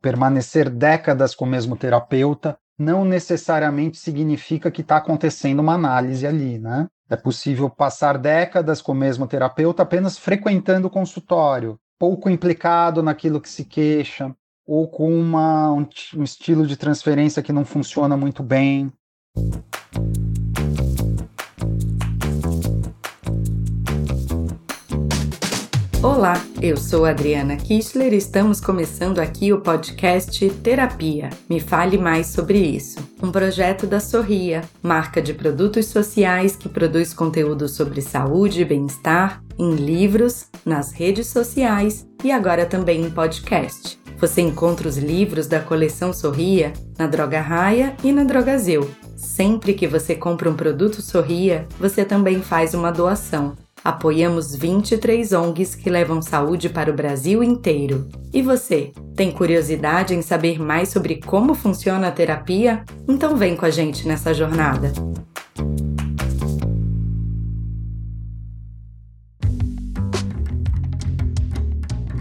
Permanecer décadas com o mesmo terapeuta não necessariamente significa que está acontecendo uma análise ali, né? É possível passar décadas com o mesmo terapeuta apenas frequentando o consultório, pouco implicado naquilo que se queixa, ou com uma, um, um estilo de transferência que não funciona muito bem. Olá, eu sou Adriana Kistler e estamos começando aqui o podcast Terapia. Me fale mais sobre isso. Um projeto da Sorria, marca de produtos sociais que produz conteúdo sobre saúde e bem-estar em livros, nas redes sociais e agora também em podcast. Você encontra os livros da coleção Sorria na Droga Raia e na Drogazil. Sempre que você compra um produto Sorria, você também faz uma doação Apoiamos 23 ONGs que levam saúde para o Brasil inteiro. E você, tem curiosidade em saber mais sobre como funciona a terapia? Então vem com a gente nessa jornada.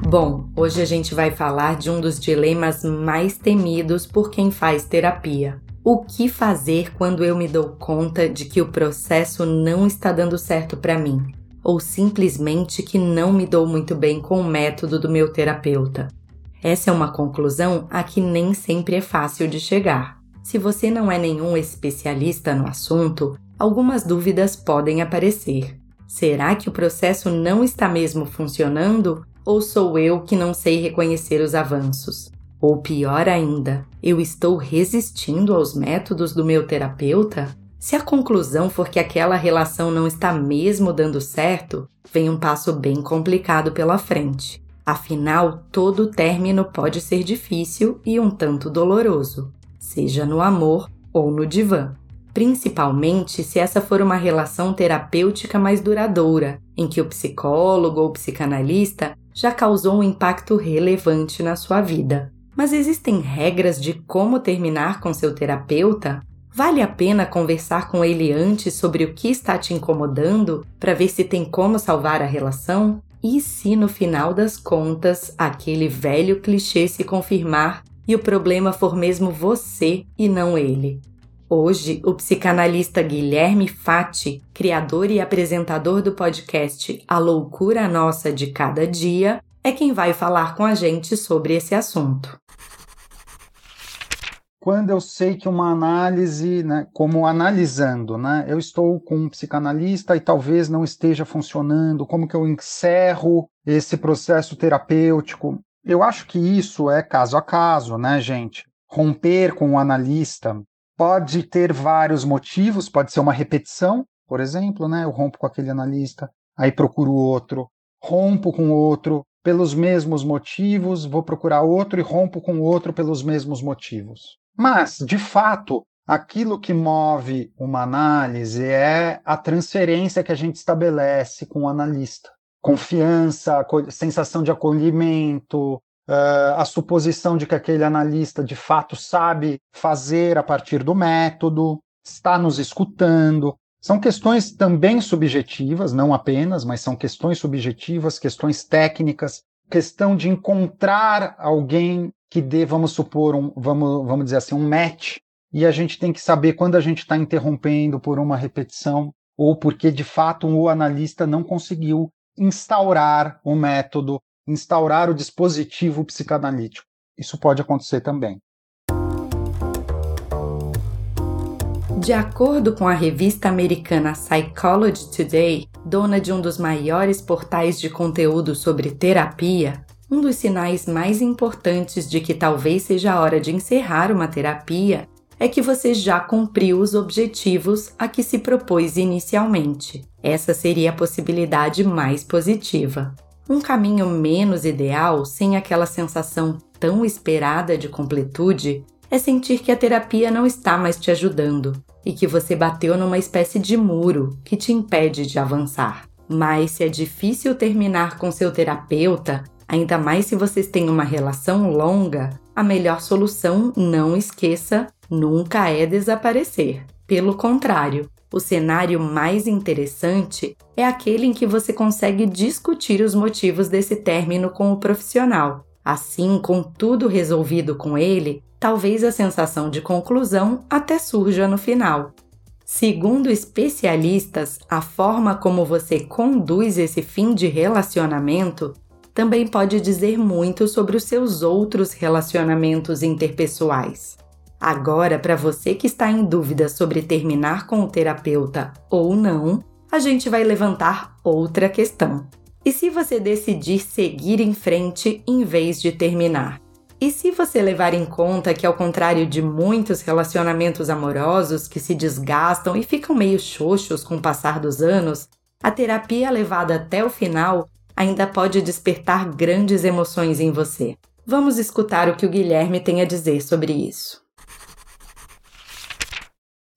Bom, hoje a gente vai falar de um dos dilemas mais temidos por quem faz terapia. O que fazer quando eu me dou conta de que o processo não está dando certo para mim? Ou simplesmente que não me dou muito bem com o método do meu terapeuta. Essa é uma conclusão a que nem sempre é fácil de chegar. Se você não é nenhum especialista no assunto, algumas dúvidas podem aparecer. Será que o processo não está mesmo funcionando ou sou eu que não sei reconhecer os avanços? Ou pior ainda, eu estou resistindo aos métodos do meu terapeuta? Se a conclusão for que aquela relação não está mesmo dando certo, vem um passo bem complicado pela frente. Afinal, todo término pode ser difícil e um tanto doloroso, seja no amor ou no divã. Principalmente se essa for uma relação terapêutica mais duradoura, em que o psicólogo ou psicanalista já causou um impacto relevante na sua vida. Mas existem regras de como terminar com seu terapeuta Vale a pena conversar com ele antes sobre o que está te incomodando para ver se tem como salvar a relação? E se no final das contas aquele velho clichê se confirmar e o problema for mesmo você e não ele? Hoje, o psicanalista Guilherme Fati, criador e apresentador do podcast A Loucura Nossa de Cada Dia, é quem vai falar com a gente sobre esse assunto quando eu sei que uma análise, né, como analisando, né, eu estou com um psicanalista e talvez não esteja funcionando, como que eu encerro esse processo terapêutico? Eu acho que isso é caso a caso, né, gente? Romper com o analista pode ter vários motivos, pode ser uma repetição, por exemplo, né? Eu rompo com aquele analista, aí procuro outro, rompo com outro pelos mesmos motivos, vou procurar outro e rompo com outro pelos mesmos motivos. Mas, de fato, aquilo que move uma análise é a transferência que a gente estabelece com o analista. Confiança, sensação de acolhimento, Uh, a suposição de que aquele analista de fato sabe fazer a partir do método, está nos escutando. São questões também subjetivas, não apenas, mas são questões subjetivas, questões técnicas, questão de encontrar alguém que dê, vamos supor, um, vamos, vamos dizer assim, um match, e a gente tem que saber quando a gente está interrompendo por uma repetição ou porque de fato o analista não conseguiu instaurar o método, instaurar o dispositivo psicanalítico. Isso pode acontecer também. De acordo com a revista americana Psychology Today, dona de um dos maiores portais de conteúdo sobre terapia, um dos sinais mais importantes de que talvez seja a hora de encerrar uma terapia é que você já cumpriu os objetivos a que se propôs inicialmente. Essa seria a possibilidade mais positiva. Um caminho menos ideal, sem aquela sensação tão esperada de completude, é sentir que a terapia não está mais te ajudando e que você bateu numa espécie de muro que te impede de avançar. Mas se é difícil terminar com seu terapeuta, Ainda mais se vocês têm uma relação longa, a melhor solução, não esqueça, nunca é desaparecer. Pelo contrário, o cenário mais interessante é aquele em que você consegue discutir os motivos desse término com o profissional, Assim, com tudo resolvido com ele, talvez a sensação de conclusão até surja no final. Segundo especialistas, a forma como você conduz esse fim de relacionamento também pode dizer muito sobre os seus outros relacionamentos interpessoais. Agora, para você que está em dúvida sobre terminar com o terapeuta ou não, a gente vai levantar outra questão. E se você decidir seguir em frente em vez de terminar? E se você levar em conta que, ao contrário de muitos relacionamentos amorosos que se desgastam e ficam meio xoxos com o passar dos anos, a terapia levada até o final ainda pode despertar grandes emoções em você. Vamos escutar o que o Guilherme tem a dizer sobre isso.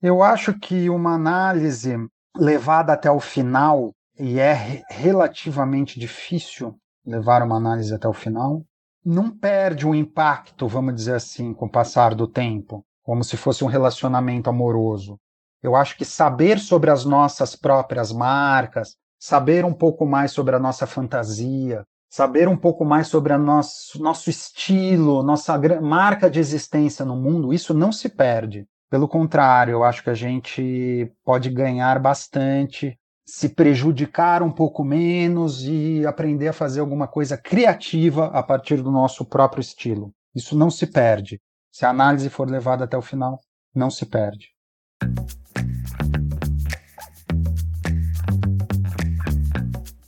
Eu acho que uma análise levada até o final, e é relativamente difícil levar uma análise até o final, não perde o impacto, vamos dizer assim, com o passar do tempo, como se fosse um relacionamento amoroso. Eu acho que saber sobre as nossas próprias marcas, saber um pouco mais sobre a nossa fantasia, saber um pouco mais sobre o nosso, nosso estilo, nossa marca de existência no mundo, isso não se perde. Pelo contrário, eu acho que a gente pode ganhar bastante, se prejudicar um pouco menos e aprender a fazer alguma coisa criativa a partir do nosso próprio estilo. Isso não se perde. Se a análise for levada até o final, não se perde.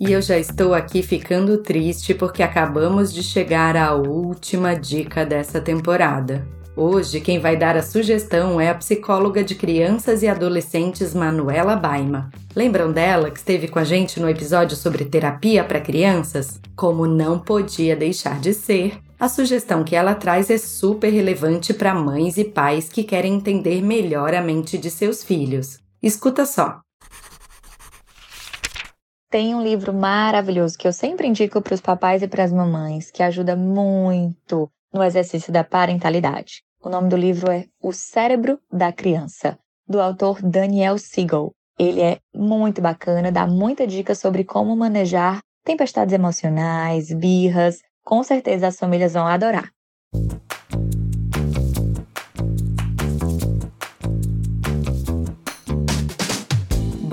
E eu já estou aqui ficando triste porque acabamos de chegar à última dica dessa temporada. Hoje, quem vai dar a sugestão é a psicóloga de crianças e adolescentes Manuela Baima. Lembram dela que esteve com a gente no episódio sobre terapia para crianças? Como não podia deixar de ser, a sugestão que ela traz é super relevante para mães e pais que querem entender melhor a mente de seus filhos. Escuta só. Tem um livro maravilhoso que eu sempre indico para os papais e para as mamães, que ajuda muito no exercício da parentalidade. O nome do livro é O Cérebro da Criança, do autor Daniel Siegel. Ele é muito bacana, dá muita dica sobre como manejar tempestades emocionais, birras. Com certeza as famílias vão adorar.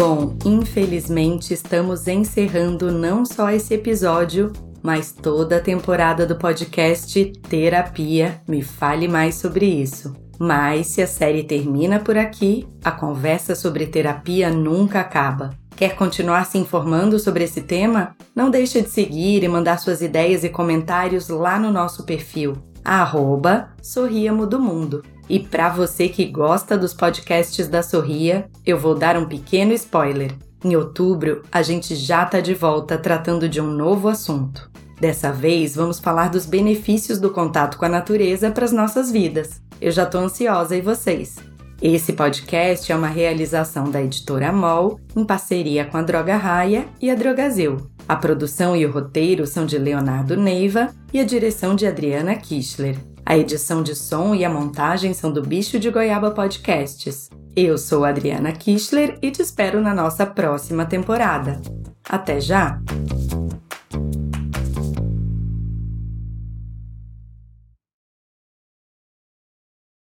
Bom, infelizmente estamos encerrando não só esse episódio, mas toda a temporada do podcast Terapia. Me fale mais sobre isso. Mas se a série termina por aqui, a conversa sobre terapia nunca acaba. Quer continuar se informando sobre esse tema? Não deixe de seguir e mandar suas ideias e comentários lá no nosso perfil, arroba do Mundo. E para você que gosta dos podcasts da Sorria, eu vou dar um pequeno spoiler. Em outubro, a gente já está de volta tratando de um novo assunto. Dessa vez, vamos falar dos benefícios do contato com a natureza para as nossas vidas. Eu já estou ansiosa e vocês? Esse podcast é uma realização da editora MOL em parceria com a Droga Raia e a Drogazil. A produção e o roteiro são de Leonardo Neiva e a direção de Adriana Kischler. A edição de som e a montagem são do Bicho de Goiaba Podcasts. Eu sou Adriana Kischler e te espero na nossa próxima temporada. Até já!